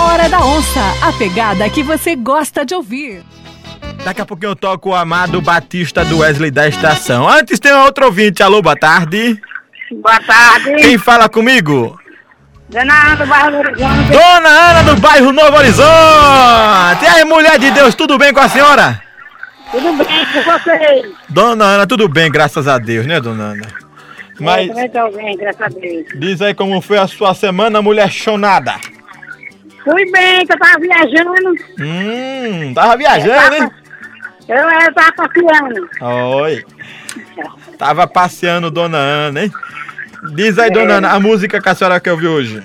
Hora da Onça, a pegada que você gosta de ouvir. Daqui a pouquinho eu toco o Amado Batista do Wesley da Estação. Antes tem outro ouvinte. Alô, boa tarde. Boa tarde. Quem fala comigo? Dona Ana do bairro Novo Horizonte. Dona Ana do bairro Novo Horizonte. E aí, mulher de Deus, tudo bem com a senhora? Tudo bem com vocês? Dona Ana, tudo bem, graças a Deus, né, dona Ana? Mas Eu também estou bem, graças a Deus. diz aí como foi a sua semana, mulher chonada. Fui bem, que eu tava viajando. Hum, tava viajando, hein? Eu, eu tava passeando. Oi. Tava passeando, dona Ana, hein? Diz aí, dona Ana, a música que a senhora quer ouvir hoje.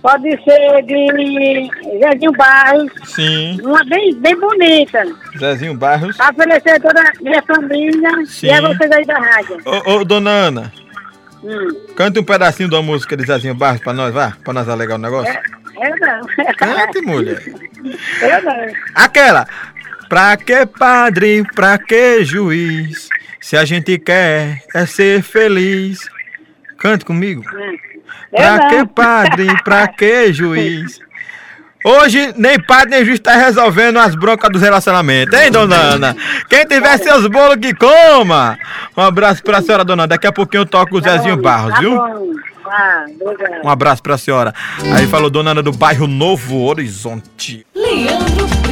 Pode ser de Zezinho Barros, Sim, uma bem, bem bonita. Zezinho Barros. Pra oferecer toda a minha família Sim. e a vocês aí da rádio. Ô, ô, dona Ana, Hum. cante um pedacinho de uma música de Zezinho Barros pra nós, vá? Pra nós alegar o negócio. Eu não. Cante, mulher. Eu não. Aquela. Pra que padre, pra que juiz? Se a gente quer é ser feliz. Cante comigo. Eu Pra não. que padre, pra que juiz? Hoje nem padre nem juiz tá resolvendo as broncas dos relacionamentos, hein, dona Ana? Quem tiver seus bolos que coma! Um abraço pra senhora, dona Ana. Daqui a pouquinho eu toco o Zezinho Barros, tá viu? Obrigado. Um abraço pra senhora. Aí falou dona Ana do bairro Novo Horizonte. Leandro.